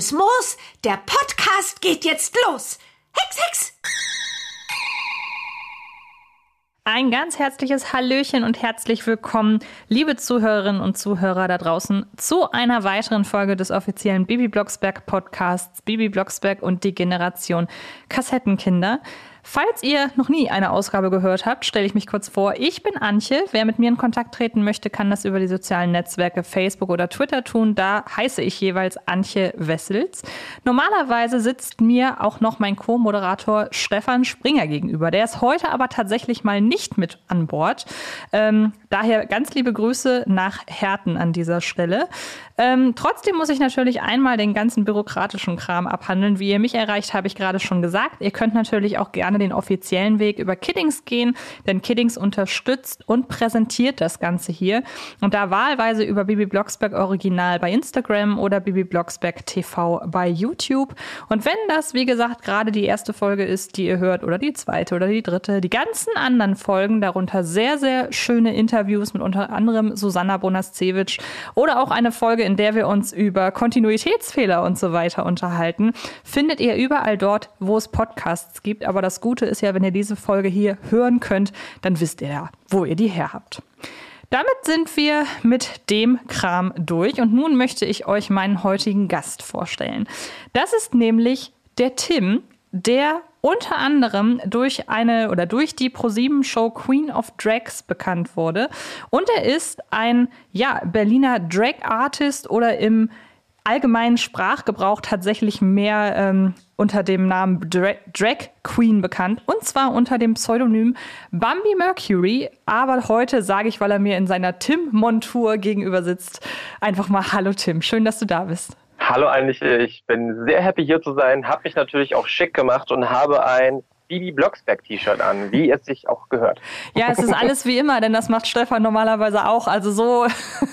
grünes Moos. Der Podcast geht jetzt los. Hex, Hex! Ein ganz herzliches Hallöchen und herzlich willkommen, liebe Zuhörerinnen und Zuhörer da draußen, zu einer weiteren Folge des offiziellen Bibi Blocksberg Podcasts Bibi Blocksberg und die Generation Kassettenkinder. Falls ihr noch nie eine Ausgabe gehört habt, stelle ich mich kurz vor. Ich bin Antje. Wer mit mir in Kontakt treten möchte, kann das über die sozialen Netzwerke Facebook oder Twitter tun. Da heiße ich jeweils Antje Wessels. Normalerweise sitzt mir auch noch mein Co-Moderator Stefan Springer gegenüber. Der ist heute aber tatsächlich mal nicht mit an Bord. Ähm, daher ganz liebe Grüße nach Herten an dieser Stelle. Ähm, trotzdem muss ich natürlich einmal den ganzen bürokratischen Kram abhandeln. Wie ihr mich erreicht, habe ich gerade schon gesagt. Ihr könnt natürlich auch gerne den offiziellen Weg über Kiddings gehen, denn Kiddings unterstützt und präsentiert das Ganze hier. Und da wahlweise über Bibi Blocksberg Original bei Instagram oder Bibi Blocksberg TV bei YouTube. Und wenn das, wie gesagt, gerade die erste Folge ist, die ihr hört, oder die zweite oder die dritte, die ganzen anderen Folgen, darunter sehr, sehr schöne Interviews mit unter anderem Susanna Bonascevic oder auch eine Folge, in der wir uns über Kontinuitätsfehler und so weiter unterhalten, findet ihr überall dort, wo es Podcasts gibt. Aber das Gute ist ja, wenn ihr diese Folge hier hören könnt, dann wisst ihr ja, wo ihr die her habt. Damit sind wir mit dem Kram durch und nun möchte ich euch meinen heutigen Gast vorstellen. Das ist nämlich der Tim, der unter anderem durch eine oder durch die ProSieben Show Queen of Drags bekannt wurde. Und er ist ein ja, Berliner Drag Artist oder im allgemeinen Sprachgebrauch tatsächlich mehr ähm, unter dem Namen Dra Drag Queen bekannt. Und zwar unter dem Pseudonym Bambi Mercury. Aber heute sage ich, weil er mir in seiner Tim-Montur gegenüber sitzt, einfach mal Hallo Tim. Schön, dass du da bist. Hallo eigentlich, ich bin sehr happy hier zu sein, habe mich natürlich auch schick gemacht und habe ein Bibi Blocksberg T-Shirt an, wie es sich auch gehört. Ja, es ist alles wie immer, denn das macht Stefan normalerweise auch. Also so,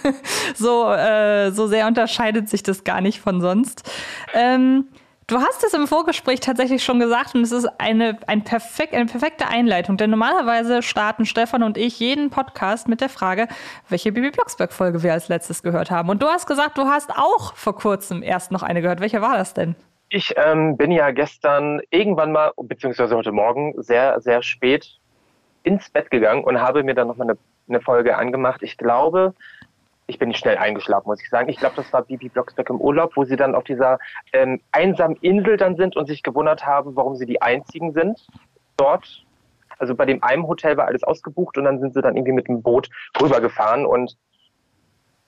so, äh, so sehr unterscheidet sich das gar nicht von sonst. Ähm, Du hast es im Vorgespräch tatsächlich schon gesagt und es ist eine, ein perfekt, eine perfekte Einleitung, denn normalerweise starten Stefan und ich jeden Podcast mit der Frage, welche Bibi Blocksberg-Folge wir als letztes gehört haben. Und du hast gesagt, du hast auch vor kurzem erst noch eine gehört. Welche war das denn? Ich ähm, bin ja gestern irgendwann mal, beziehungsweise heute Morgen, sehr, sehr spät ins Bett gegangen und habe mir dann nochmal eine, eine Folge angemacht. Ich glaube, ich bin nicht schnell eingeschlafen, muss ich sagen. Ich glaube, das war Bibi Blocksberg im Urlaub, wo sie dann auf dieser ähm, einsamen Insel dann sind und sich gewundert haben, warum sie die einzigen sind dort. Also bei dem einen Hotel war alles ausgebucht und dann sind sie dann irgendwie mit dem Boot rübergefahren und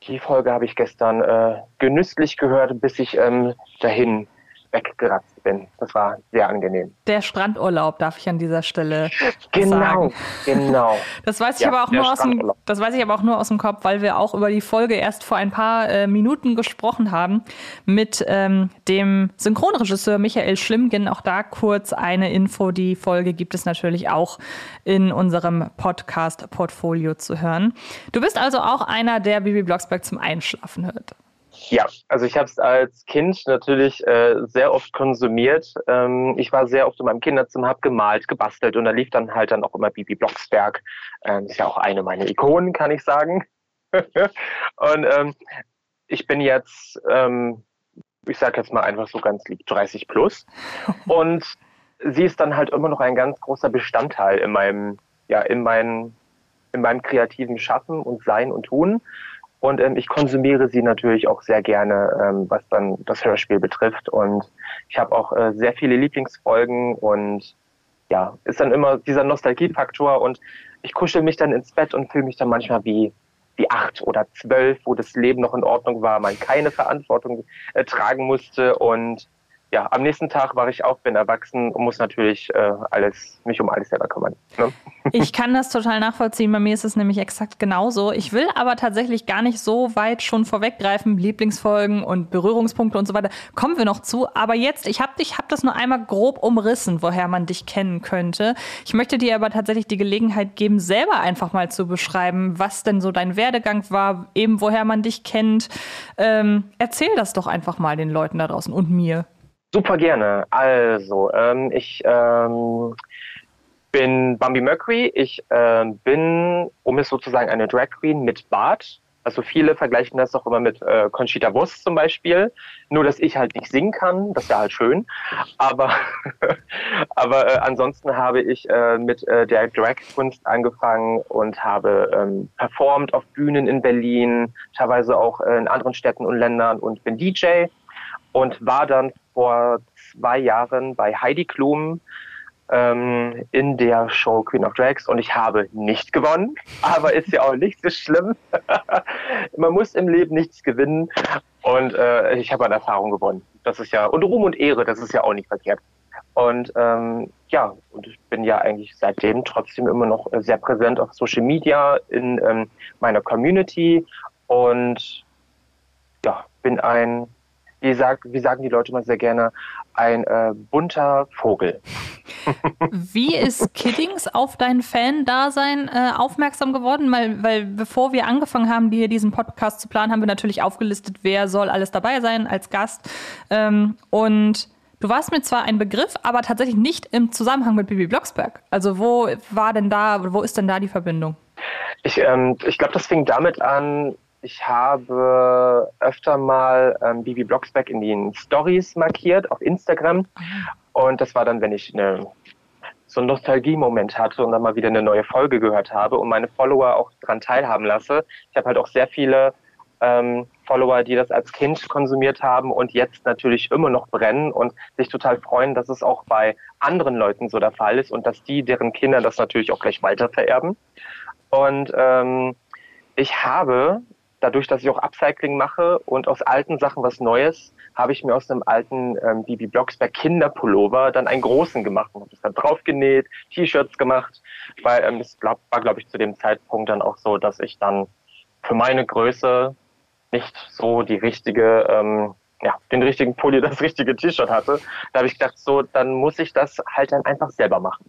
die Folge habe ich gestern äh, genüsslich gehört, bis ich ähm, dahin weggeratzt bin. Das war sehr angenehm. Der Strandurlaub darf ich an dieser Stelle genau, sagen. Genau, Das weiß ich ja, aber auch nur aus dem, das weiß ich aber auch nur aus dem Kopf, weil wir auch über die Folge erst vor ein paar äh, Minuten gesprochen haben mit ähm, dem Synchronregisseur Michael Schlimmgen. Auch da kurz eine Info. Die Folge gibt es natürlich auch in unserem Podcast-Portfolio zu hören. Du bist also auch einer, der Bibi Blocksberg zum Einschlafen hört. Ja, also ich habe es als Kind natürlich äh, sehr oft konsumiert. Ähm, ich war sehr oft in meinem Kinderzimmer, habe gemalt, gebastelt und da lief dann halt dann auch immer Bibi Blocksberg. Ähm, ist ja auch eine meiner Ikonen, kann ich sagen. und ähm, ich bin jetzt, ähm, ich sage jetzt mal einfach so ganz lieb, 30 plus. und sie ist dann halt immer noch ein ganz großer Bestandteil in meinem, ja, in meinem, in meinem kreativen Schaffen und Sein und Tun. Und ähm, ich konsumiere sie natürlich auch sehr gerne, ähm, was dann das Hörspiel betrifft. Und ich habe auch äh, sehr viele Lieblingsfolgen und ja, ist dann immer dieser Nostalgiefaktor und ich kuschel mich dann ins Bett und fühle mich dann manchmal wie wie acht oder zwölf, wo das Leben noch in Ordnung war, man keine Verantwortung äh, tragen musste und ja, am nächsten Tag war ich auch, bin erwachsen und muss natürlich äh, alles, mich um alles selber kümmern. Ne? Ich kann das total nachvollziehen. Bei mir ist es nämlich exakt genauso. Ich will aber tatsächlich gar nicht so weit schon vorweggreifen. Lieblingsfolgen und Berührungspunkte und so weiter kommen wir noch zu. Aber jetzt, ich habe dich, habe das nur einmal grob umrissen, woher man dich kennen könnte. Ich möchte dir aber tatsächlich die Gelegenheit geben, selber einfach mal zu beschreiben, was denn so dein Werdegang war, eben woher man dich kennt. Ähm, erzähl das doch einfach mal den Leuten da draußen und mir. Super gerne. Also, ähm, ich ähm, bin Bambi Mercury. Ich ähm, bin, um es sozusagen eine Drag Queen mit Bart. Also viele vergleichen das auch immer mit äh, Conchita Wurst zum Beispiel. Nur, dass ich halt nicht singen kann, das wäre halt schön. Aber, aber äh, ansonsten habe ich äh, mit äh, der Drag-Kunst angefangen und habe ähm, performt auf Bühnen in Berlin, teilweise auch in anderen Städten und Ländern und bin DJ und war dann vor zwei Jahren bei Heidi Klum ähm, in der Show Queen of Drags und ich habe nicht gewonnen, aber ist ja auch nicht so schlimm. Man muss im Leben nichts gewinnen und äh, ich habe an Erfahrung gewonnen. Das ist ja, und Ruhm und Ehre, das ist ja auch nicht verkehrt. Und ähm, ja, und ich bin ja eigentlich seitdem trotzdem immer noch sehr präsent auf Social Media in ähm, meiner Community und ja, bin ein, wie, sagt, wie sagen die Leute immer sehr gerne, ein äh, bunter Vogel. Wie ist Kiddings auf dein Fan-Dasein äh, aufmerksam geworden? Weil, weil bevor wir angefangen haben, hier diesen Podcast zu planen, haben wir natürlich aufgelistet, wer soll alles dabei sein als Gast. Ähm, und du warst mir zwar ein Begriff, aber tatsächlich nicht im Zusammenhang mit Bibi Blocksberg. Also wo war denn da, wo ist denn da die Verbindung? Ich, ähm, ich glaube, das fing damit an, ich habe öfter mal ähm, Bibi Blocksberg in den Stories markiert auf Instagram. Und das war dann, wenn ich eine, so einen Nostalgie-Moment hatte und dann mal wieder eine neue Folge gehört habe und meine Follower auch daran teilhaben lasse. Ich habe halt auch sehr viele ähm, Follower, die das als Kind konsumiert haben und jetzt natürlich immer noch brennen und sich total freuen, dass es auch bei anderen Leuten so der Fall ist und dass die, deren Kinder das natürlich auch gleich weiter vererben. Und ähm, ich habe dadurch, dass ich auch Upcycling mache und aus alten Sachen was Neues, habe ich mir aus einem alten ähm, Bibi Blocksberg Kinderpullover dann einen großen gemacht und habe das dann draufgenäht, T-Shirts gemacht, weil ähm, es glaub, war, glaube ich, zu dem Zeitpunkt dann auch so, dass ich dann für meine Größe nicht so die richtige ähm, ja, den richtigen Pulli, das richtige T-Shirt hatte. Da habe ich gedacht, so, dann muss ich das halt dann einfach selber machen.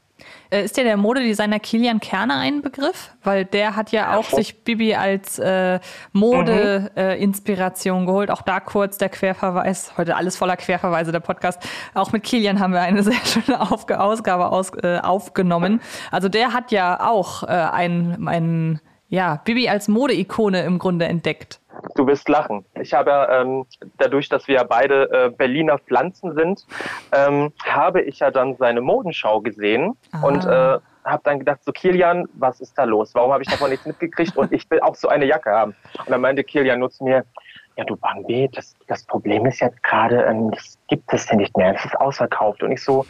Äh, ist dir der Modedesigner Kilian Kerner ein Begriff? Weil der hat ja auch ja, sich Bibi als äh, Mode-Inspiration mhm. äh, geholt. Auch da kurz der Querverweis. Heute alles voller Querverweise, der Podcast. Auch mit Kilian haben wir eine sehr schöne Ausgabe aus, äh, aufgenommen. Also der hat ja auch äh, ein, ein ja, Bibi als Modeikone im Grunde entdeckt. Du wirst lachen. Ich habe ähm, dadurch, dass wir beide äh, Berliner Pflanzen sind, ähm, habe ich ja dann seine Modenschau gesehen ah. und äh, habe dann gedacht, so Kilian, was ist da los? Warum habe ich davon nichts mitgekriegt? Und ich will auch so eine Jacke haben. Und dann meinte Kilian nur zu mir, ja du Bambi, das, das Problem ist jetzt gerade, ähm, das gibt es ja nicht mehr, es ist ausverkauft. Und ich so,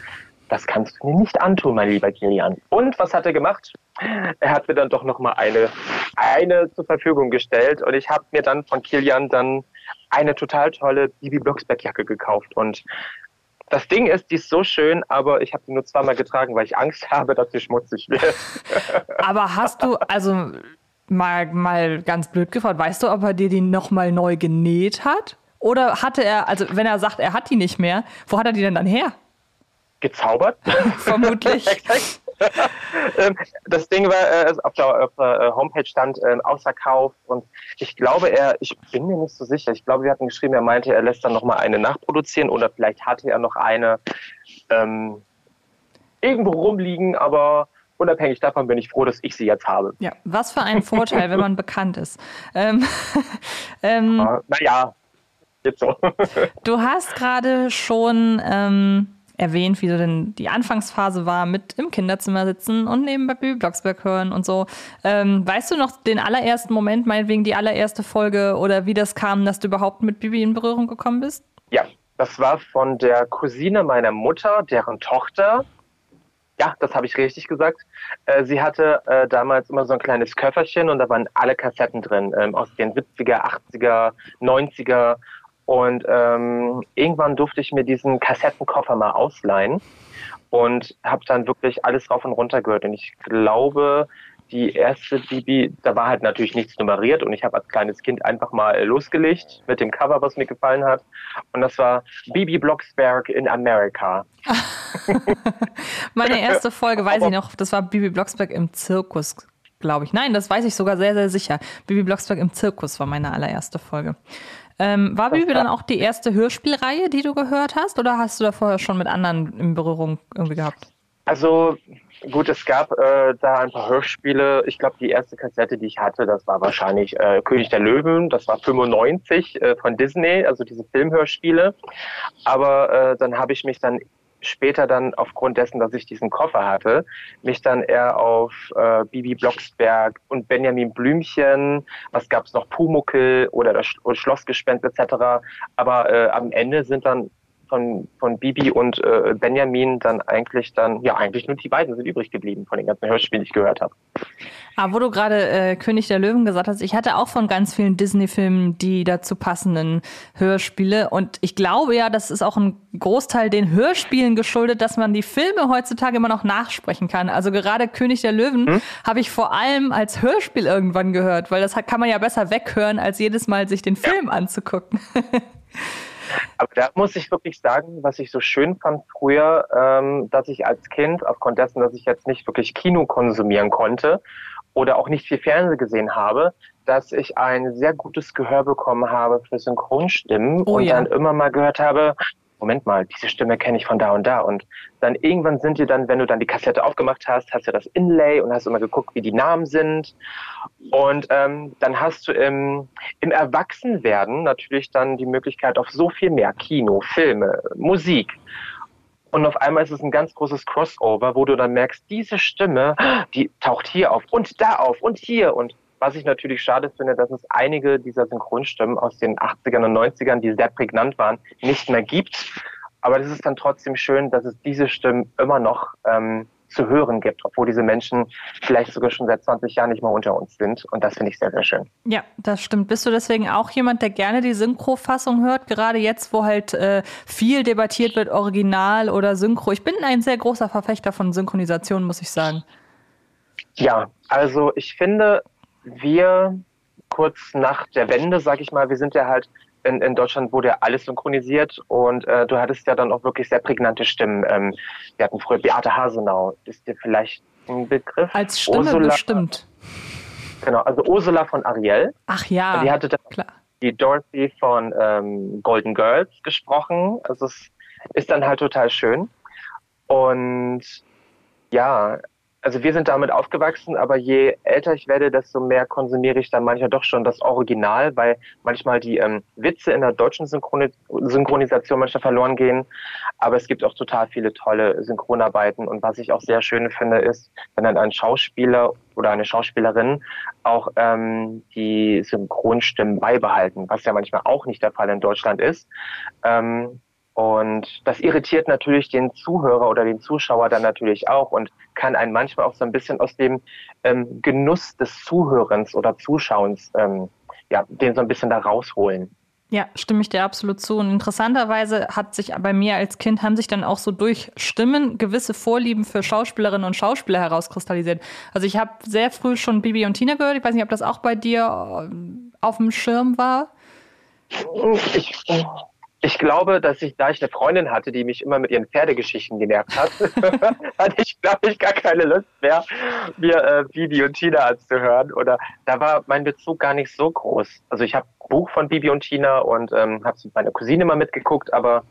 das kannst du mir nicht antun, mein lieber Kilian. Und was hat er gemacht? Er hat mir dann doch nochmal eine, eine zur Verfügung gestellt und ich habe mir dann von Kilian dann eine total tolle Bibi Blocksberg Jacke gekauft und das Ding ist, die ist so schön, aber ich habe die nur zweimal getragen, weil ich Angst habe, dass sie schmutzig wird. aber hast du, also mal, mal ganz blöd gefragt, weißt du, ob er dir die nochmal neu genäht hat? Oder hatte er, also wenn er sagt, er hat die nicht mehr, wo hat er die denn dann her? Gezaubert. Vermutlich. Ähm, das Ding war, äh, auf der, auf der äh, Homepage stand äh, ausverkauft und ich glaube, er, ich bin mir nicht so sicher, ich glaube, wir hatten geschrieben, er meinte, er lässt dann nochmal eine nachproduzieren oder vielleicht hatte er noch eine ähm, irgendwo rumliegen, aber unabhängig davon bin ich froh, dass ich sie jetzt habe. Ja, was für ein Vorteil, wenn man bekannt ist. Ähm, ähm, naja, jetzt so. du hast gerade schon ähm, erwähnt, wie so denn die Anfangsphase war mit im Kinderzimmer sitzen und nebenbei Bibi Blocksberg hören und so. Ähm, weißt du noch den allerersten Moment, meinetwegen die allererste Folge oder wie das kam, dass du überhaupt mit Bibi in Berührung gekommen bist? Ja, das war von der Cousine meiner Mutter, deren Tochter. Ja, das habe ich richtig gesagt. Äh, sie hatte äh, damals immer so ein kleines Köfferchen und da waren alle Kassetten drin ähm, aus den 70er, 80er, 90er und ähm, irgendwann durfte ich mir diesen Kassettenkoffer mal ausleihen und habe dann wirklich alles rauf und runter gehört. Und ich glaube, die erste Bibi, da war halt natürlich nichts nummeriert und ich habe als kleines Kind einfach mal losgelegt mit dem Cover, was mir gefallen hat. Und das war Bibi Blocksberg in Amerika. Meine erste Folge, weiß ich noch, das war Bibi Blocksberg im Zirkus, glaube ich. Nein, das weiß ich sogar sehr, sehr sicher. Bibi Blocksberg im Zirkus war meine allererste Folge. Ähm, war Bibi dann auch die erste Hörspielreihe, die du gehört hast, oder hast du da vorher schon mit anderen in Berührung irgendwie gehabt? Also gut, es gab äh, da ein paar Hörspiele. Ich glaube, die erste Kassette, die ich hatte, das war wahrscheinlich äh, König der Löwen. Das war 95 äh, von Disney, also diese Filmhörspiele. Aber äh, dann habe ich mich dann später dann aufgrund dessen, dass ich diesen Koffer hatte, mich dann eher auf äh, Bibi Blocksberg und Benjamin Blümchen, was gab's noch, Pumuckel oder das Schlossgespenst etc. Aber äh, am Ende sind dann von, von Bibi und äh, Benjamin dann eigentlich dann, ja, eigentlich nur die beiden sind übrig geblieben von den ganzen Hörspielen, die ich gehört habe. Aber wo du gerade äh, König der Löwen gesagt hast, ich hatte auch von ganz vielen Disney-Filmen die dazu passenden Hörspiele. Und ich glaube ja, das ist auch ein Großteil den Hörspielen geschuldet, dass man die Filme heutzutage immer noch nachsprechen kann. Also gerade König der Löwen hm? habe ich vor allem als Hörspiel irgendwann gehört, weil das kann man ja besser weghören, als jedes Mal sich den Film ja. anzugucken. Aber da muss ich wirklich sagen, was ich so schön fand früher, ähm, dass ich als Kind, aufgrund dessen, dass ich jetzt nicht wirklich Kino konsumieren konnte oder auch nicht viel Fernsehen gesehen habe, dass ich ein sehr gutes Gehör bekommen habe für Synchronstimmen oh, und ja. dann immer mal gehört habe, Moment mal, diese Stimme kenne ich von da und da. Und dann irgendwann sind dir dann, wenn du dann die Kassette aufgemacht hast, hast du das Inlay und hast immer geguckt, wie die Namen sind. Und ähm, dann hast du im, im Erwachsenwerden natürlich dann die Möglichkeit auf so viel mehr Kino, Filme, Musik. Und auf einmal ist es ein ganz großes Crossover, wo du dann merkst, diese Stimme, die taucht hier auf und da auf und hier. Und was ich natürlich schade finde, dass es einige dieser Synchronstimmen aus den 80ern und 90ern, die sehr prägnant waren, nicht mehr gibt. Aber das ist dann trotzdem schön, dass es diese Stimmen immer noch ähm, zu hören gibt, obwohl diese Menschen vielleicht sogar schon seit 20 Jahren nicht mehr unter uns sind. Und das finde ich sehr, sehr schön. Ja, das stimmt. Bist du deswegen auch jemand, der gerne die Synchro-Fassung hört? Gerade jetzt, wo halt äh, viel debattiert wird, Original oder Synchro. Ich bin ein sehr großer Verfechter von Synchronisation, muss ich sagen. Ja, also ich finde, wir kurz nach der Wende, sag ich mal, wir sind ja halt in, in Deutschland wurde ja alles synchronisiert und äh, du hattest ja dann auch wirklich sehr prägnante Stimmen. Ähm, wir hatten früher Beate Hasenau, ist dir vielleicht ein Begriff? Als Stimme Ursula, bestimmt. Genau, also Ursula von Ariel. Ach ja, die hatte dann klar. Die Dorothy von ähm, Golden Girls gesprochen. Also es ist dann halt total schön. Und ja, also wir sind damit aufgewachsen, aber je älter ich werde, desto mehr konsumiere ich dann manchmal doch schon das Original, weil manchmal die ähm, Witze in der deutschen Synchroni Synchronisation manchmal verloren gehen. Aber es gibt auch total viele tolle Synchronarbeiten. Und was ich auch sehr schön finde, ist, wenn dann ein Schauspieler oder eine Schauspielerin auch ähm, die Synchronstimmen beibehalten, was ja manchmal auch nicht der Fall in Deutschland ist. Ähm, und das irritiert natürlich den Zuhörer oder den Zuschauer dann natürlich auch und kann einen manchmal auch so ein bisschen aus dem ähm, Genuss des Zuhörens oder Zuschauens, ähm, ja, den so ein bisschen da rausholen. Ja, stimme ich dir absolut zu. Und interessanterweise hat sich bei mir als Kind haben sich dann auch so durch Stimmen gewisse Vorlieben für Schauspielerinnen und Schauspieler herauskristallisiert. Also ich habe sehr früh schon Bibi und Tina gehört. Ich weiß nicht, ob das auch bei dir äh, auf dem Schirm war. Ich, ich glaube, dass ich, da ich eine Freundin hatte, die mich immer mit ihren Pferdegeschichten genervt hat, hatte ich, glaube ich, gar keine Lust mehr, mir äh, Bibi und Tina anzuhören. Oder da war mein Bezug gar nicht so groß. Also ich habe Buch von Bibi und Tina und ähm, habe es mit meiner Cousine mal mitgeguckt, aber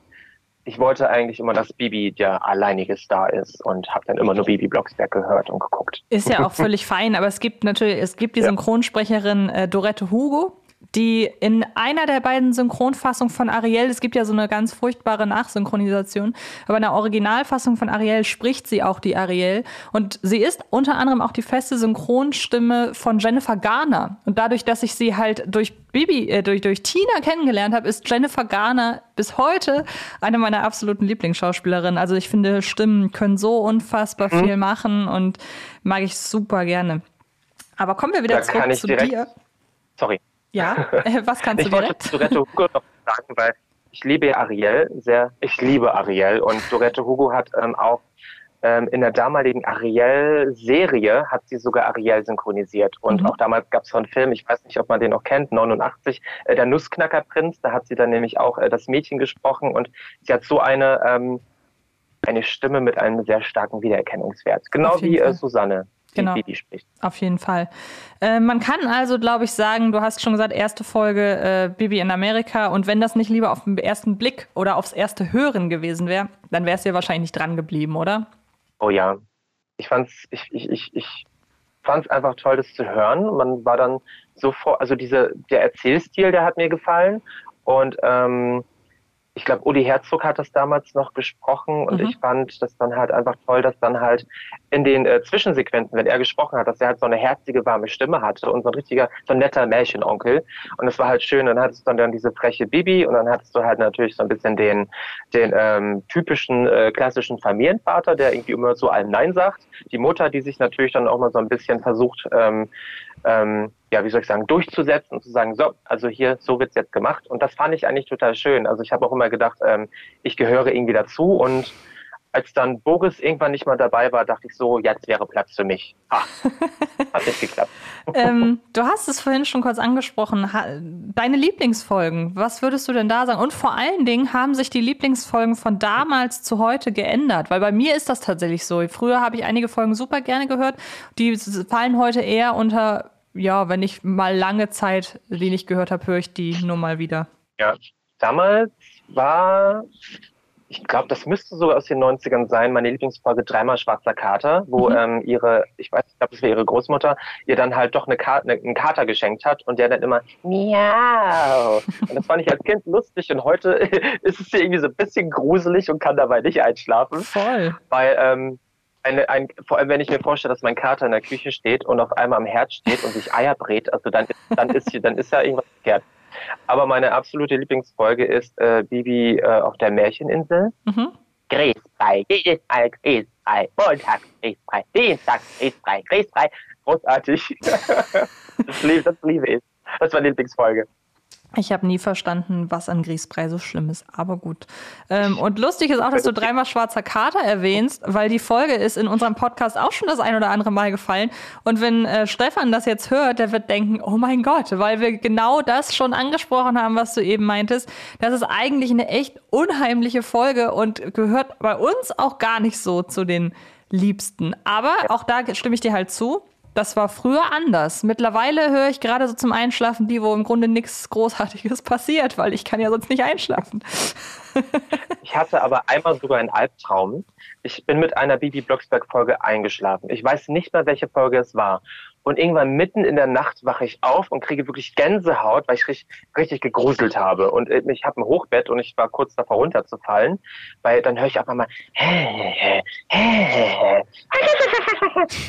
ich wollte eigentlich immer, dass Bibi der alleinige Star ist und habe dann immer nur Bibi Blocksberg gehört und geguckt. Ist ja auch völlig fein, aber es gibt natürlich, es gibt die Synchronsprecherin äh, Dorette Hugo, die in einer der beiden Synchronfassungen von Ariel, es gibt ja so eine ganz furchtbare Nachsynchronisation, aber in der Originalfassung von Ariel spricht sie auch die Ariel und sie ist unter anderem auch die feste Synchronstimme von Jennifer Garner und dadurch, dass ich sie halt durch Bibi, äh, durch, durch Tina kennengelernt habe, ist Jennifer Garner bis heute eine meiner absoluten Lieblingsschauspielerinnen. Also ich finde, Stimmen können so unfassbar mhm. viel machen und mag ich super gerne. Aber kommen wir wieder da zurück zu dir. Sorry. Ja, äh, was kannst du direkt? Ich wollte Dorette Hugo noch sagen, weil ich liebe Ariel sehr. Ich liebe Ariel und Dorette Hugo hat ähm, auch ähm, in der damaligen Ariel-Serie hat sie sogar Ariel synchronisiert. Und mhm. auch damals gab es so einen Film, ich weiß nicht, ob man den noch kennt, 89, äh, der Nussknackerprinz. Da hat sie dann nämlich auch äh, das Mädchen gesprochen und sie hat so eine ähm, eine Stimme mit einem sehr starken Wiedererkennungswert. Genau wie äh, Susanne genau. Bibi spricht. Auf jeden Fall. Äh, man kann also, glaube ich, sagen, du hast schon gesagt, erste Folge äh, Bibi in Amerika. Und wenn das nicht lieber auf den ersten Blick oder aufs erste Hören gewesen wäre, dann wärst du ja wahrscheinlich nicht dran geblieben, oder? Oh ja. Ich fand's, ich, ich, ich, ich fand's einfach toll, das zu hören. Man war dann sofort, also diese, der Erzählstil, der hat mir gefallen. Und ähm, ich glaube, Uli Herzog hat das damals noch gesprochen und mhm. ich fand das dann halt einfach toll, dass dann halt in den äh, Zwischensequenzen, wenn er gesprochen hat, dass er halt so eine herzige, warme Stimme hatte und so ein richtiger, so ein netter Märchenonkel. Und es war halt schön. Dann hattest du dann diese freche Bibi und dann hattest du halt natürlich so ein bisschen den, den ähm, typischen äh, klassischen Familienvater, der irgendwie immer zu allem Nein sagt. Die Mutter, die sich natürlich dann auch mal so ein bisschen versucht, ähm, ähm, ja, wie soll ich sagen, durchzusetzen und zu sagen, so, also hier, so wird's jetzt gemacht. Und das fand ich eigentlich total schön. Also ich habe auch immer gedacht, ähm, ich gehöre irgendwie dazu und als dann Boris irgendwann nicht mal dabei war, dachte ich so, jetzt wäre Platz für mich. Ha, hat nicht geklappt. ähm, du hast es vorhin schon kurz angesprochen. Deine Lieblingsfolgen, was würdest du denn da sagen? Und vor allen Dingen haben sich die Lieblingsfolgen von damals zu heute geändert? Weil bei mir ist das tatsächlich so. Früher habe ich einige Folgen super gerne gehört. Die fallen heute eher unter ja, wenn ich mal lange Zeit die nicht gehört habe, höre ich die nur mal wieder. Ja, damals war, ich glaube, das müsste sogar aus den 90ern sein, meine Lieblingsfolge Dreimal Schwarzer Kater, wo mhm. ähm, ihre, ich weiß, ich glaube, das war ihre Großmutter, ihr dann halt doch eine, Ka eine, einen Kater geschenkt hat und der dann immer Miau. Und das fand ich als Kind lustig und heute ist es irgendwie so ein bisschen gruselig und kann dabei nicht einschlafen. Voll. Weil, ähm, eine, ein, vor allem wenn ich mir vorstelle, dass mein Kater in der Küche steht und auf einmal am Herd steht und sich Eier brät, also dann, dann ist dann ist ja irgendwas verkehrt. Aber meine absolute Lieblingsfolge ist äh, Bibi äh, auf der Märcheninsel. Mhm. Grießbrei, Grießbrei, Grießbrei, Montag, Grießbrei, Dienstag, Grießbrei, Grießbrei. Großartig. das, liebe, das liebe ich. Das ist meine Lieblingsfolge. Ich habe nie verstanden, was an Grießbrei so schlimm ist, aber gut. Ähm, und lustig ist auch, dass du dreimal schwarzer Kater erwähnst, weil die Folge ist in unserem Podcast auch schon das ein oder andere Mal gefallen. Und wenn äh, Stefan das jetzt hört, der wird denken, oh mein Gott, weil wir genau das schon angesprochen haben, was du eben meintest. Das ist eigentlich eine echt unheimliche Folge und gehört bei uns auch gar nicht so zu den Liebsten. Aber auch da stimme ich dir halt zu das war früher anders. Mittlerweile höre ich gerade so zum Einschlafen die, wo im Grunde nichts Großartiges passiert, weil ich kann ja sonst nicht einschlafen. ich hatte aber einmal sogar einen Albtraum. Ich bin mit einer Bibi Blocksberg-Folge eingeschlafen. Ich weiß nicht mehr, welche Folge es war. Und irgendwann mitten in der Nacht wache ich auf und kriege wirklich Gänsehaut, weil ich richtig, richtig gegruselt habe. Und äh, ich habe ein Hochbett und ich war kurz davor runterzufallen, weil dann höre ich einfach mal, hä, hä, hä,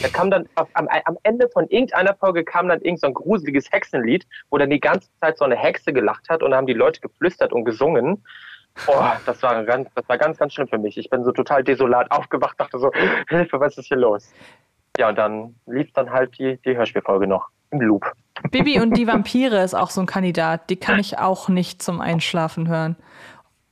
da kam dann auf, am, am, Ende von irgendeiner Folge kam dann irgend so ein gruseliges Hexenlied, wo dann die ganze Zeit so eine Hexe gelacht hat und da haben die Leute geflüstert und gesungen. Boah, das war ganz, das war ganz, ganz schlimm für mich. Ich bin so total desolat aufgewacht, dachte so, Hilfe, was ist hier los? Ja, und dann lief dann halt die, die Hörspielfolge noch im Loop. Bibi und die Vampire ist auch so ein Kandidat. Die kann ich auch nicht zum Einschlafen hören.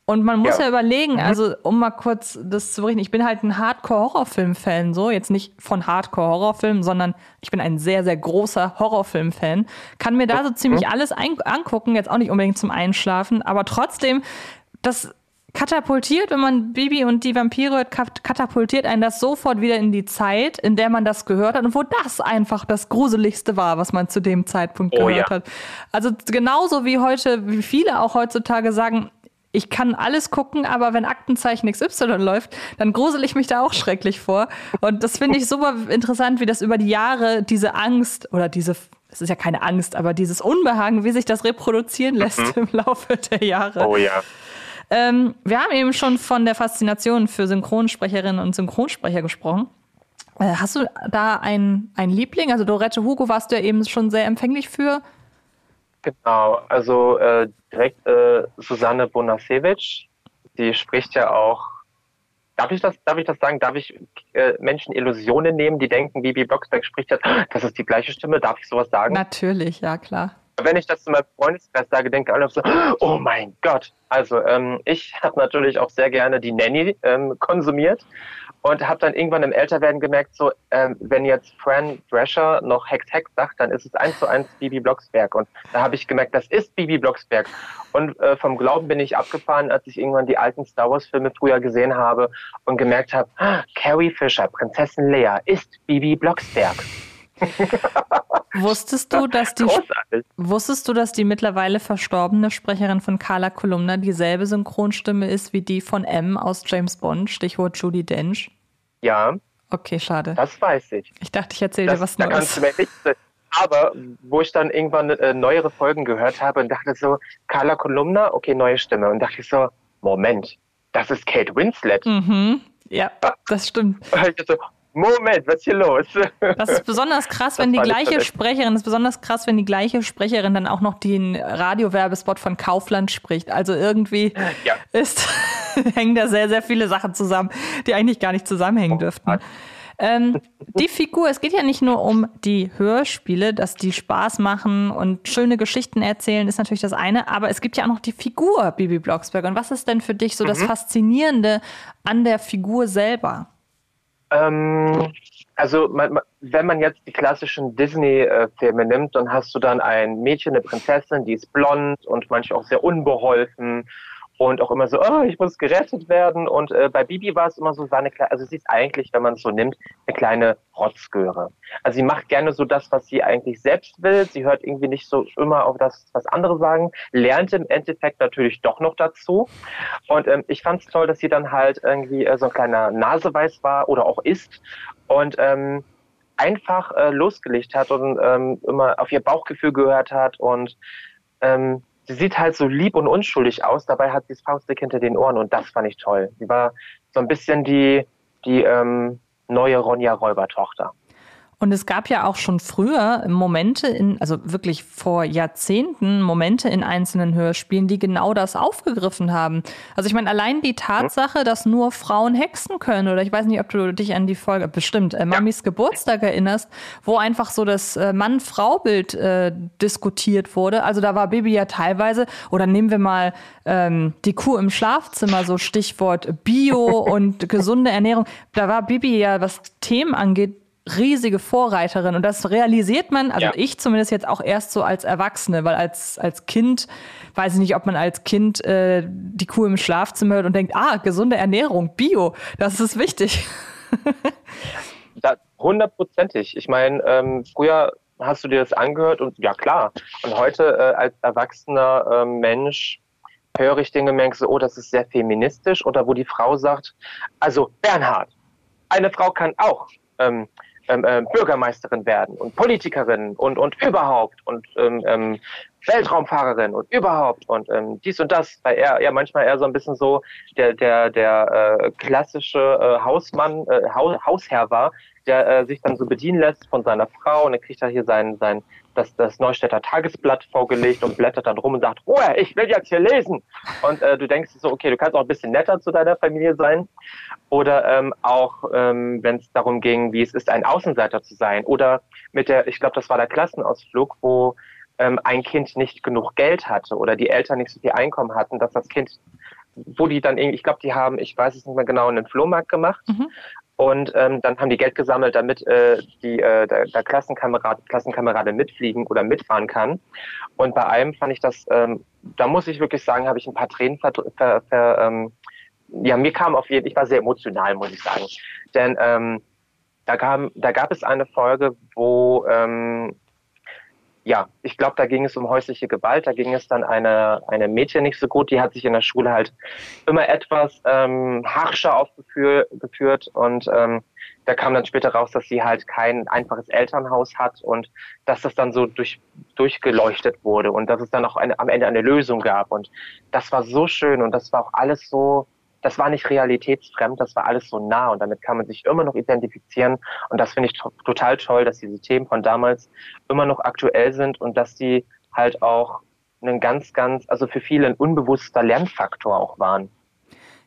Und man muss ja, ja überlegen, mhm. also um mal kurz das zu berichten, ich bin halt ein Hardcore-Horrorfilm-Fan, so jetzt nicht von Hardcore-Horrorfilmen, sondern ich bin ein sehr, sehr großer Horrorfilm-Fan. Kann mir da so ziemlich mhm. alles angucken, jetzt auch nicht unbedingt zum Einschlafen, aber trotzdem, das katapultiert, wenn man Bibi und die Vampire hört, katapultiert einen das sofort wieder in die Zeit, in der man das gehört hat und wo das einfach das Gruseligste war, was man zu dem Zeitpunkt oh, gehört ja. hat. Also genauso wie heute, wie viele auch heutzutage sagen, ich kann alles gucken, aber wenn Aktenzeichen XY läuft, dann grusel ich mich da auch schrecklich vor. Und das finde ich super interessant, wie das über die Jahre diese Angst oder diese, es ist ja keine Angst, aber dieses Unbehagen, wie sich das reproduzieren lässt mhm. im Laufe der Jahre. Oh ja. Ähm, wir haben eben schon von der Faszination für Synchronsprecherinnen und Synchronsprecher gesprochen. Äh, hast du da einen Liebling? Also Dorette Hugo warst du ja eben schon sehr empfänglich für. Genau, also äh, direkt äh, Susanne Bonasewicz, die spricht ja auch. Darf ich das, darf ich das sagen? Darf ich äh, Menschen Illusionen nehmen, die denken, Bibi Blocksberg spricht jetzt, das ist die gleiche Stimme? Darf ich sowas sagen? Natürlich, ja klar. Wenn ich das zu meinem Freundeskreis sage, denken alle so, oh mein Gott. Also ähm, ich habe natürlich auch sehr gerne die Nanny ähm, konsumiert und habe dann irgendwann im Älterwerden gemerkt, so ähm, wenn jetzt Fran Drescher noch Hex Hex sagt, dann ist es eins zu eins Bibi Blocksberg. Und da habe ich gemerkt, das ist Bibi Blocksberg. Und äh, vom Glauben bin ich abgefahren, als ich irgendwann die alten Star Wars Filme früher gesehen habe und gemerkt habe, ah, Carrie Fisher, Prinzessin Leia, ist Bibi Blocksberg. Wusstest du, dass die wusstest du, dass die mittlerweile verstorbene Sprecherin von Carla Kolumna dieselbe Synchronstimme ist wie die von M aus James Bond, Stichwort Judy Dench? Ja, Okay, schade. Das weiß ich. Ich dachte, ich erzähle dir was da Neues. Kannst du mir nicht, aber wo ich dann irgendwann äh, neuere Folgen gehört habe und dachte so, Carla Kolumna, okay, neue Stimme. Und dachte ich so, Moment, das ist Kate Winslet. Mhm. Ja, das stimmt. Und ich so, Moment, was ist hier los? Das ist besonders krass, wenn die gleiche. Sprecherin, das ist besonders krass, wenn die gleiche Sprecherin dann auch noch den Radiowerbespot von Kaufland spricht. Also irgendwie Ja. ist, hängen da sehr, sehr viele Sachen zusammen, die eigentlich gar nicht zusammenhängen dürften. Ähm, die Figur, es geht ja nicht nur um die Hörspiele, dass die Spaß machen und schöne Geschichten erzählen, ist natürlich das eine, aber es gibt ja auch noch die Figur Bibi Blocksberg. Und was ist denn für dich so das Faszinierende an der Figur selber? Ähm, also man, wenn man jetzt die klassischen Disney-Filme nimmt, dann hast du dann ein Mädchen, eine Prinzessin, die ist blond und manchmal auch sehr unbeholfen und auch immer so, oh, ich muss gerettet werden. Und äh, bei Bibi war es immer so, war eine kleine, also sie ist eigentlich, wenn man es so nimmt, eine kleine Rotzgöre. Also sie macht gerne so das, was sie eigentlich selbst will. Sie hört irgendwie nicht so immer auf das, was andere sagen, lernt im Endeffekt natürlich doch noch dazu. Und ähm, ich fand es toll, dass sie dann halt irgendwie äh, so ein kleiner Naseweiß war oder auch ist und ähm, einfach äh, losgelegt hat und ähm, immer auf ihr Bauchgefühl gehört hat und ähm, sie sieht halt so lieb und unschuldig aus, dabei hat sie das Faustdick hinter den Ohren und das fand ich toll. Sie war so ein bisschen die, die ähm, neue Ronja Räubertochter. Und es gab ja auch schon früher Momente in, also wirklich vor Jahrzehnten Momente in einzelnen Hörspielen, die genau das aufgegriffen haben. Also ich meine, allein die Tatsache, dass nur Frauen hexen können, oder ich weiß nicht, ob du dich an die Folge, bestimmt, äh, Mamis Geburtstag erinnerst, wo einfach so das äh, Mann-Frau-Bild äh, diskutiert wurde. Also da war Bibi ja teilweise, oder nehmen wir mal ähm, die Kuh im Schlafzimmer, so Stichwort Bio und gesunde Ernährung. Da war Bibi ja, was Themen angeht, riesige Vorreiterin. Und das realisiert man, also Ja. ich zumindest jetzt auch erst so als Erwachsene, weil als, als Kind, weiß ich nicht, ob man als Kind äh, die Kuh im Schlafzimmer hört und denkt, ah, gesunde Ernährung, Bio, das ist wichtig. Hundertprozentig. Ich meine, ähm, früher hast du dir das angehört und ja klar. Und heute äh, als erwachsener ähm, Mensch höre ich Dinge und denke so, oh, das ist sehr feministisch. Oder wo die Frau sagt, also Bernhard, eine Frau kann auch ähm, ähm, ähm, Bürgermeisterin werden und Politikerin und, und überhaupt und ähm, ähm, Weltraumfahrerin und überhaupt und ähm, dies und das, weil er ja manchmal eher so ein bisschen so der, der, der äh, klassische äh, Hausmann, äh, Haus, Hausherr war, der äh, sich dann so bedienen lässt von seiner Frau und dann kriegt er hier sein, sein das, das Neustädter Tagesblatt vorgelegt und blättert dann rum und sagt, Ruhe, ich will jetzt hier lesen. Und äh, du denkst so, okay, du kannst auch ein bisschen netter zu deiner Familie sein. Oder ähm, auch, ähm, wenn es darum ging, wie es ist, ein Außenseiter zu sein. Oder mit der, ich glaube, das war der Klassenausflug, wo ähm, ein Kind nicht genug Geld hatte oder die Eltern nicht so viel Einkommen hatten, dass das Kind, wo die dann irgendwie, ich glaube, die haben, ich weiß es nicht mehr genau, einen Flohmarkt gemacht. Mhm. Und ähm, dann haben die Geld gesammelt, damit äh, die, äh, der, der Klassenkamerad, Klassenkamerade mitfliegen oder mitfahren kann. Und bei einem fand ich das, ähm, da muss ich wirklich sagen, habe ich ein paar Tränen ver, ver, ver ähm, ja, mir kam auf jeden ich war sehr emotional, muss ich sagen. Denn ähm, da, kam, da gab es eine Folge, wo ähm, ja, ich glaube, da ging es um häusliche Gewalt. Da ging es dann eine, eine Mädchen nicht so gut, die hat sich in der Schule halt immer etwas ähm, harscher aufgeführt und ähm, da kam dann später raus, dass sie halt kein einfaches Elternhaus hat und dass das dann so durch, durchgeleuchtet wurde und dass es dann auch eine, am Ende eine Lösung gab. Und das war so schön und das war auch alles so, das war nicht realitätsfremd, das war alles so nah und damit kann man sich immer noch identifizieren. Und das finde ich to total toll, dass diese Themen von damals immer noch aktuell sind und dass die halt auch einen ganz, ganz, also für viele ein unbewusster Lernfaktor auch waren.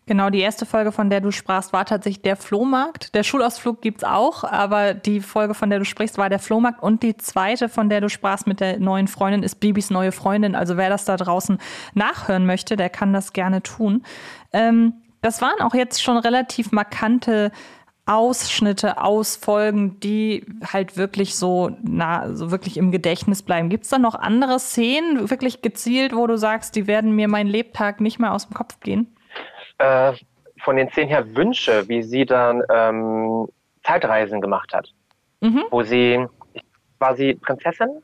Genau, die erste Folge, von der du sprachst, war tatsächlich der Flohmarkt. Der Schulausflug gibt's auch, aber die Folge, von der du sprichst, war der Flohmarkt. Und die zweite, von der du sprachst mit der neuen Freundin, ist Bibis neue Freundin. Also wer das da draußen nachhören möchte, der kann das gerne tun. Ähm, das waren auch jetzt schon relativ markante Ausschnitte aus Folgen, die halt wirklich so, na, so wirklich im Gedächtnis bleiben. Gibt's da noch andere Szenen, wirklich gezielt, wo du sagst, die werden mir meinen Lebtag nicht mehr aus dem Kopf gehen? Äh, von den zehn her Wünsche, wie sie dann ähm, Zeitreisen gemacht hat. Mhm. Wo sie, war sie Prinzessin?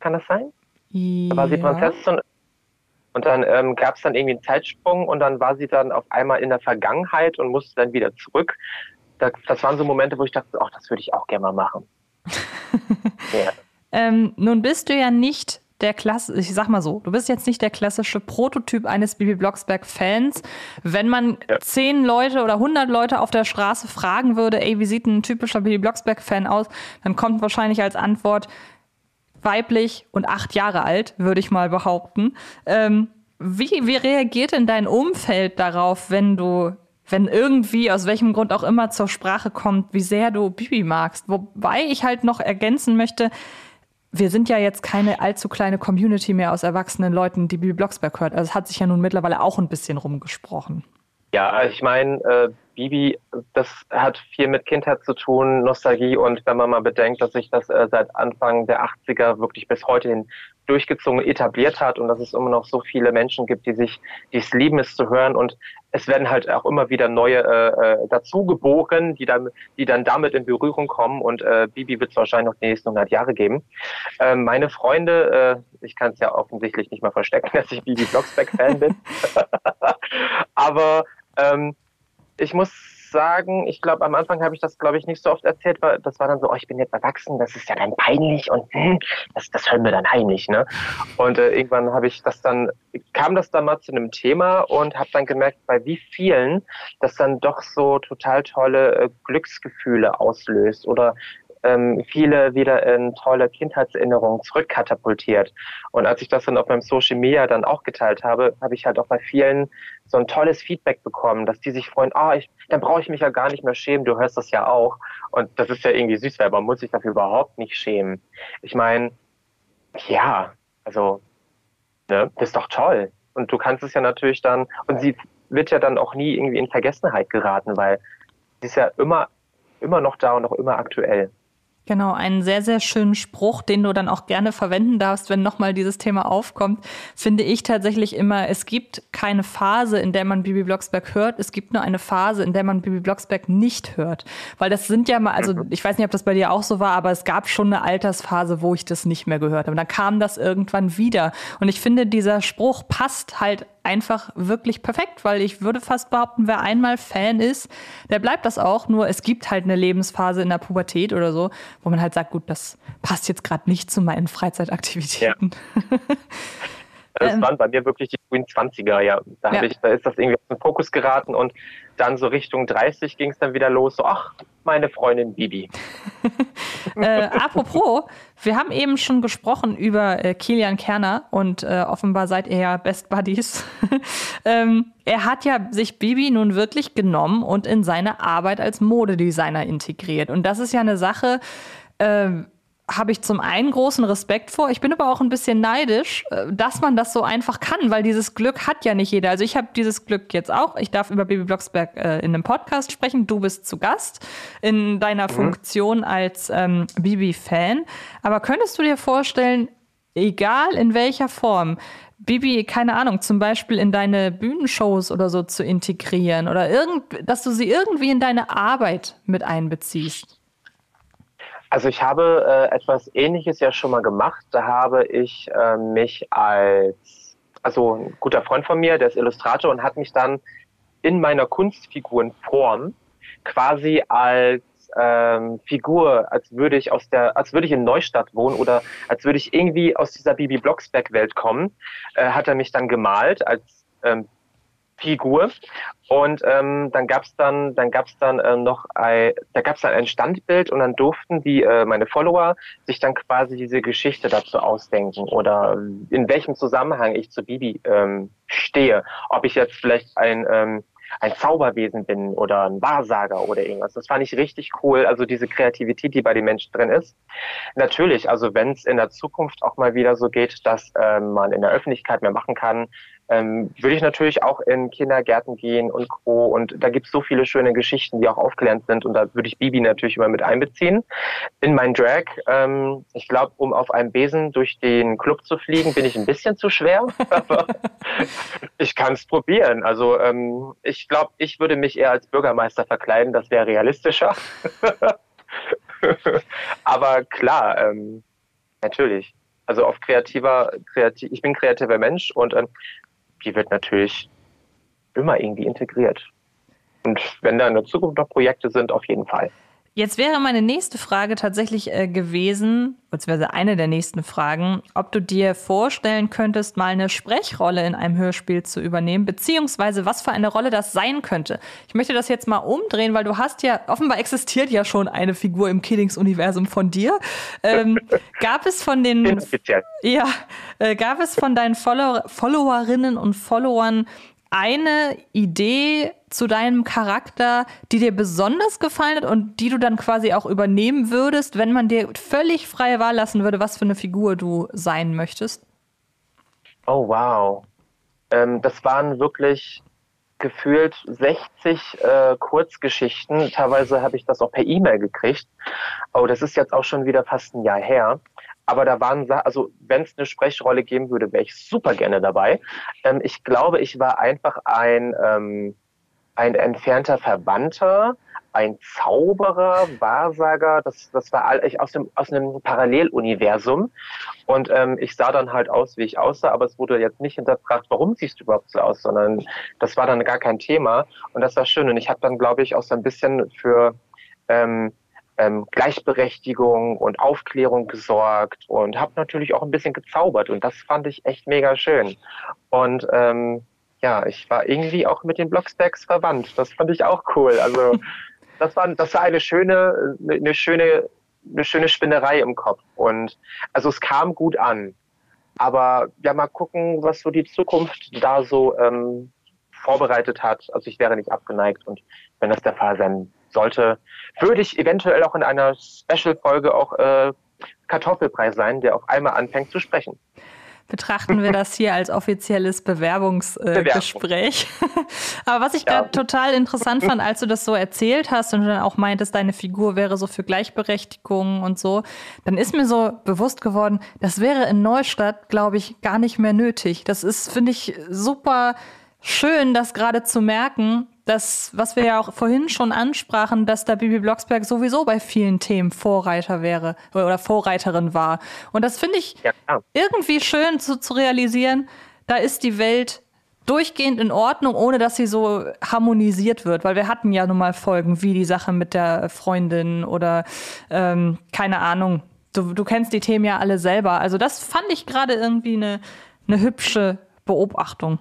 Kann das sein? Ja. War sie Prinzessin? Und dann ähm, gab es dann irgendwie einen Zeitsprung und dann war sie dann auf einmal in der Vergangenheit und musste dann wieder zurück. das waren so Momente, wo ich dachte, ach, das würde ich auch gerne mal machen. ja. ähm, nun bist du ja nicht der Klasse, ich sag mal so, du bist jetzt nicht der klassische Prototyp eines Bibi Blocksberg-Fans. Wenn man ja. zehn Leute oder hundert Leute auf der Straße fragen würde, ey, wie sieht ein typischer Bibi Blocksberg-Fan aus, dann kommt wahrscheinlich als Antwort weiblich und acht Jahre alt, würde ich mal behaupten. Ähm, wie, wie reagiert denn dein Umfeld darauf, wenn du wenn irgendwie, aus welchem Grund auch immer zur Sprache kommt, wie sehr du Bibi magst. Wobei ich halt noch ergänzen möchte, wir sind ja jetzt keine allzu kleine Community mehr aus erwachsenen Leuten, die Bibi Blocksberg hört. Also es hat sich ja nun mittlerweile auch ein bisschen rumgesprochen. Ja, ich meine, äh, Bibi, das hat viel mit Kindheit zu tun, Nostalgie. Und wenn man mal bedenkt, dass sich das äh, seit Anfang der 80er wirklich bis heute hin durchgezogen etabliert hat und dass es immer noch so viele Menschen gibt, die sich, die es lieben, es zu hören. Und es werden halt auch immer wieder neue äh, äh dazu geboren, die dann, die dann damit in Berührung kommen. Und äh, Bibi wird es wahrscheinlich noch die nächsten 100 Jahre geben. Äh, meine Freunde, äh, ich kann es ja offensichtlich nicht mal verstecken, dass ich Bibi Blocksberg-Fan bin, aber ähm, ich muss sagen, ich glaube, am Anfang habe ich das, glaube ich, nicht so oft erzählt, weil das war dann so, oh, ich bin jetzt erwachsen, das ist ja dann peinlich und hm, das, das hören wir dann heimlich, ne? Und äh, irgendwann habe ich das dann, kam das dann mal zu einem Thema und habe dann gemerkt, bei wie vielen das dann doch so total tolle äh, Glücksgefühle auslöst oder ähm, viele wieder in tolle Kindheitserinnerungen zurückkatapultiert. Und als ich das dann auf meinem Social Media dann auch geteilt habe, habe ich halt auch bei vielen so ein tolles Feedback bekommen, dass die sich freuen, ah, ich, dann brauche ich mich ja gar nicht mehr schämen, du hörst das ja auch. Und das ist ja irgendwie süß, weil man muss sich dafür überhaupt nicht schämen. Ich meine, ja, also, ne, das ist doch toll. Und du kannst es ja natürlich dann, und sie wird ja dann auch nie irgendwie in Vergessenheit geraten, weil sie ist ja immer, immer noch da und auch immer aktuell. Genau, einen sehr, sehr schönen Spruch, den du dann auch gerne verwenden darfst, wenn nochmal dieses Thema aufkommt, finde ich tatsächlich immer, es gibt keine Phase, in der man Bibi Blocksberg hört, es gibt nur eine Phase, in der man Bibi Blocksberg nicht hört. Weil das sind ja mal, also mhm. ich weiß nicht, ob das bei dir auch so war, aber es gab schon eine Altersphase, wo ich das nicht mehr gehört habe. Dann kam das irgendwann wieder. Und ich finde, dieser Spruch passt halt einfach wirklich perfekt, weil ich würde fast behaupten, wer einmal Fan ist, der bleibt das auch. Nur es gibt halt eine Lebensphase in der Pubertät oder so, wo man halt sagt, gut, das passt jetzt gerade nicht zu meinen Freizeitaktivitäten. Ja. Das ähm, waren bei mir wirklich die frühen 20er, ja. Da, ja. Ich, da ist das irgendwie auf den Fokus geraten und dann so Richtung 30 ging es dann wieder los. So, ach, meine Freundin Bibi. äh, apropos, wir haben eben schon gesprochen über äh, Kilian Kerner und äh, offenbar seid ihr ja Best Buddies. ähm, er hat ja sich Bibi nun wirklich genommen und in seine Arbeit als Modedesigner integriert. Und das ist ja eine Sache, äh, habe ich zum einen großen Respekt vor. Ich bin aber auch ein bisschen neidisch, äh, dass man das so einfach kann, weil dieses Glück hat ja nicht jeder. Also ich habe dieses Glück jetzt auch. Ich darf über Baby Blocksberg äh, in einem Podcast sprechen. Du bist zu Gast in deiner mhm. Funktion als ähm, Bibi-Fan. Aber könntest du dir vorstellen, egal in welcher Form, Bibi, keine Ahnung, zum Beispiel in deine Bühnenshows oder so zu integrieren oder irgend, dass du sie irgendwie in deine Arbeit mit einbeziehst? Also ich habe äh, etwas Ähnliches ja schon mal gemacht. Da habe ich äh, mich als, also ein guter Freund von mir, der ist Illustrator und hat mich dann in meiner Kunstfigurenform quasi als ähm, Figur, als würde ich aus der, als würde ich in Neustadt wohnen oder als würde ich irgendwie aus dieser Bibi Blocksberg Welt kommen, äh, hat er mich dann gemalt als ähm, Figur. Und ähm, dann gab's dann, dann gab's dann äh, noch ein, da gab's dann ein Standbild und dann durften die äh, meine Follower sich dann quasi diese Geschichte dazu ausdenken oder in welchem Zusammenhang ich zu Bibi ähm, stehe. Ob ich jetzt vielleicht ein ähm, ein Zauberwesen bin oder ein Wahrsager oder irgendwas. Das fand ich richtig cool. Also diese Kreativität, die bei den Menschen drin ist. Natürlich, also wenn es in der Zukunft auch mal wieder so geht, dass äh, man in der Öffentlichkeit mehr machen kann, ähm, würde ich natürlich auch in Kindergärten gehen und Co. Und da gibt es so viele schöne Geschichten, die auch aufgelernt sind. Und da würde ich Bibi natürlich immer mit einbeziehen. In mein Drag, ähm, ich glaube, um auf einem Besen durch den Club zu fliegen, bin ich ein bisschen zu schwer. Aber ich kann es probieren. Also ähm, ich glaube, ich würde mich eher als Bürgermeister verkleiden. Das wäre realistischer. aber klar, ähm, natürlich also auf kreativer, kreativ, ich bin kreativer Mensch und ähm, die wird natürlich immer irgendwie integriert. Und wenn da in der Zukunft noch Projekte sind, auf jeden Fall. Jetzt wäre meine nächste Frage tatsächlich äh, gewesen, beziehungsweise eine der nächsten Fragen, ob du dir vorstellen könntest, mal eine Sprechrolle in einem Hörspiel zu übernehmen, beziehungsweise was für eine Rolle das sein könnte. Ich möchte das jetzt mal umdrehen, weil du hast ja, offenbar existiert ja schon eine Figur im Kiddings-Universum von dir. Ähm, gab es von den, ja, äh, gab es von deinen Follow Followerinnen und Followern eine Idee zu deinem Charakter, die dir besonders gefallen hat und die du dann quasi auch übernehmen würdest, wenn man dir völlig freie Wahl lassen würde, was für eine Figur du sein möchtest? Oh, wow. Ähm, das waren wirklich gefühlt 60 äh, Kurzgeschichten. Teilweise habe ich das auch per E-Mail gekriegt. Oh, das ist jetzt auch schon wieder fast ein Jahr her. Aber da waren, also wenn es eine Sprechrolle geben würde, wäre ich super gerne dabei. Ähm, ich glaube, ich war einfach ein, ähm, ein entfernter Verwandter, ein Zauberer, Wahrsager. Das, das war all, ich aus, dem, aus einem Paralleluniversum. Und ähm, ich sah dann halt aus, wie ich aussah, aber es wurde jetzt nicht hinterfragt, warum siehst du überhaupt so aus, sondern das war dann gar kein Thema. Und das war schön. Und ich habe dann, glaube ich, auch so ein bisschen für ähm, ähm, Gleichberechtigung und Aufklärung gesorgt und habe natürlich auch ein bisschen gezaubert und das fand ich echt mega schön. Und ähm, ja, ich war irgendwie auch mit den Blocksbergs verwandt. Das fand ich auch cool. Also das war, das war eine schöne, eine schöne, eine schöne Spinnerei im Kopf. Und also es kam gut an. Aber ja, mal gucken, was so die Zukunft da so ähm, vorbereitet hat. Also ich wäre nicht abgeneigt und wenn das der Fall sein sollte, würde ich eventuell auch in einer Special-Folge auch äh, Kartoffelpreis sein, der auf einmal anfängt zu sprechen. Betrachten wir das hier als offizielles Bewerbungsgespräch. Äh, Aber was ich ja. gerade total interessant fand, als du das so erzählt hast und du dann auch meintest, deine Figur wäre so für Gleichberechtigung und so, dann ist mir so bewusst geworden, das wäre in Neustadt, glaube ich, gar nicht mehr nötig. Das ist, finde ich, super schön, das gerade zu merken, das, was wir ja auch vorhin schon ansprachen, dass da Bibi Blocksberg sowieso bei vielen Themen Vorreiter wäre oder Vorreiterin war. Und das finde ich ja, irgendwie schön zu, zu realisieren, da ist die Welt durchgehend in Ordnung, ohne dass sie so harmonisiert wird. Weil wir hatten ja nun mal Folgen wie die Sache mit der Freundin oder ähm, keine Ahnung. Du, du kennst die Themen ja alle selber. Also das fand ich gerade irgendwie eine, eine hübsche Beobachtung.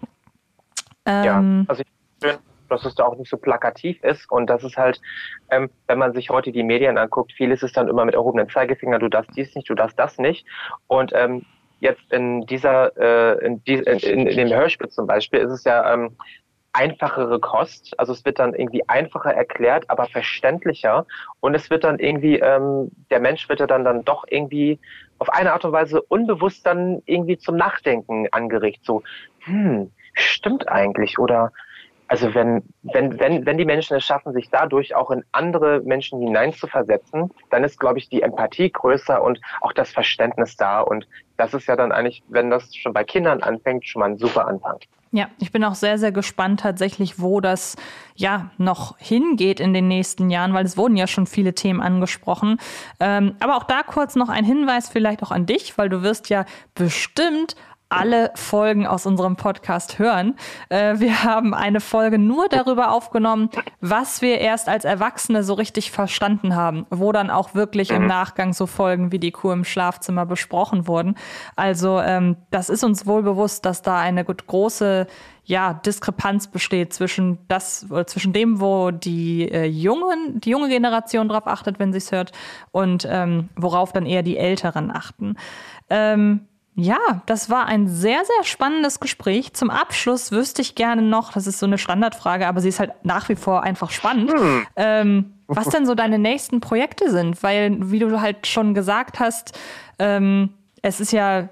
Ähm, ja, also ich bin dass es da auch nicht so plakativ ist und dass es halt, ähm, wenn man sich heute die Medien anguckt, vieles ist dann immer mit erhobenen Zeigefinger, du darfst dies nicht, du darfst das nicht. Und ähm, jetzt in dieser, äh, in, die, in, in dem Hörspiel zum Beispiel ist es ja ähm, einfachere Kost. Also es wird dann irgendwie einfacher erklärt, aber verständlicher. Und es wird dann irgendwie, ähm, der Mensch wird ja dann, dann doch irgendwie auf eine Art und Weise unbewusst dann irgendwie zum Nachdenken angeregt. So, hm, stimmt eigentlich? Oder also wenn, wenn, wenn, wenn die Menschen es schaffen, sich dadurch auch in andere Menschen hineinzuversetzen, dann ist, glaube ich, die Empathie größer und auch das Verständnis da. Und das ist ja dann eigentlich, wenn das schon bei Kindern anfängt, schon mal ein super Anfang. Ja, ich bin auch sehr, sehr gespannt tatsächlich, wo das ja noch hingeht in den nächsten Jahren, weil es wurden ja schon viele Themen angesprochen. Ähm, aber auch da kurz noch ein Hinweis vielleicht auch an dich, weil du wirst ja bestimmt alle Folgen aus unserem Podcast hören. Äh, wir haben eine Folge nur darüber aufgenommen, was wir erst als Erwachsene so richtig verstanden haben, wo dann auch wirklich im mhm. Nachgang so Folgen wie die Kuh im Schlafzimmer besprochen wurden. Also ähm, das ist uns wohl bewusst, dass da eine große ja, Diskrepanz besteht zwischen das, zwischen dem, wo die äh, jungen, die junge Generation drauf achtet, wenn sie es hört, und ähm, worauf dann eher die Älteren achten. Ähm, ja, das war ein sehr, sehr spannendes Gespräch. Zum Abschluss wüsste ich gerne noch, das ist so eine Standardfrage, aber sie ist halt nach wie vor einfach spannend, hm. ähm, was denn so deine nächsten Projekte sind. Weil, wie du halt schon gesagt hast, ähm, es ist ja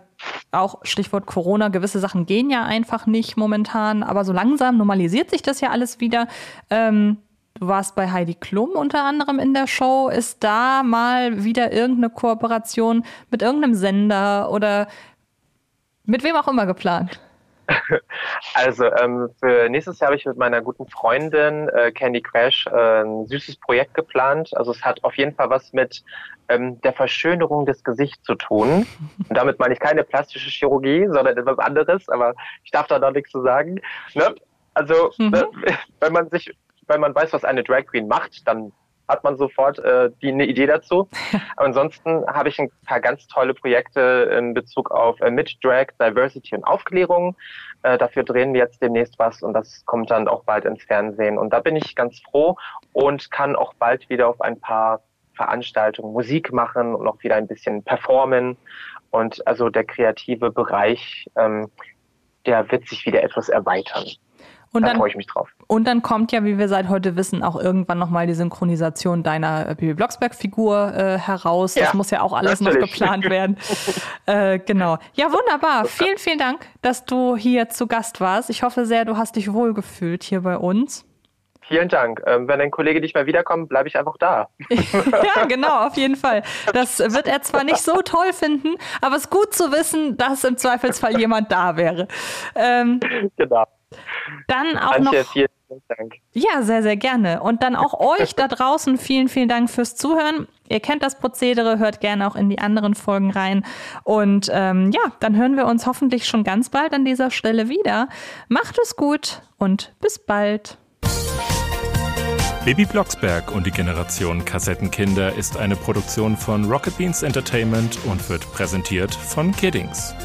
auch Stichwort Corona, gewisse Sachen gehen ja einfach nicht momentan, aber so langsam normalisiert sich das ja alles wieder. Ähm, Du warst bei Heidi Klum unter anderem in der Show. Ist da mal wieder irgendeine Kooperation mit irgendeinem Sender oder mit wem auch immer geplant? Also ähm, für nächstes Jahr habe ich mit meiner guten Freundin äh, Candy Crash äh, ein süßes Projekt geplant. Also es hat auf jeden Fall was mit ähm, der Verschönerung des Gesichts zu tun. Und damit meine ich keine plastische Chirurgie, sondern etwas anderes, aber ich darf da noch nichts zu sagen. Ne? Also mhm. ne, wenn man sich wenn man weiß, was eine Drag Queen macht, dann hat man sofort äh, die, eine Idee dazu. Aber ansonsten habe ich ein paar ganz tolle Projekte in Bezug auf äh, mit Drag, Diversity und Aufklärung. Äh, dafür drehen wir jetzt demnächst was und das kommt dann auch bald ins Fernsehen. Und da bin ich ganz froh und kann auch bald wieder auf ein paar Veranstaltungen Musik machen und auch wieder ein bisschen performen. Und also der kreative Bereich, ähm, der wird sich wieder etwas erweitern. Und da dann, freue ich mich drauf. Und dann kommt ja, wie wir seit heute wissen, auch irgendwann nochmal die Synchronisation deiner äh, Bibi Blocksberg-Figur äh, heraus. Das Ja, muss ja auch alles noch natürlich. geplant werden. äh, genau. Ja, wunderbar. Vielen, vielen Dank, dass du hier zu Gast warst. Ich hoffe sehr, du hast dich wohlgefühlt hier bei uns. Vielen Dank. Ähm, wenn ein Kollege nicht mehr wiederkommt, bleibe ich einfach da. ja, genau, auf jeden Fall. Das wird er zwar nicht so toll finden, aber es ist gut zu wissen, dass im Zweifelsfall jemand da wäre. Ähm, genau. Dann auch noch. Antje, vielen Dank. Ja, sehr, sehr gerne. Und dann auch euch da draußen vielen, vielen Dank fürs Zuhören. Ihr kennt das Prozedere, hört gerne auch in die anderen Folgen rein. Und ähm, ja, dann hören wir uns hoffentlich schon ganz bald an dieser Stelle wieder. Macht es gut und bis bald. Baby Blocksberg und die Generation Kassettenkinder ist eine Produktion von Rocket Beans Entertainment und wird präsentiert von Kiddings.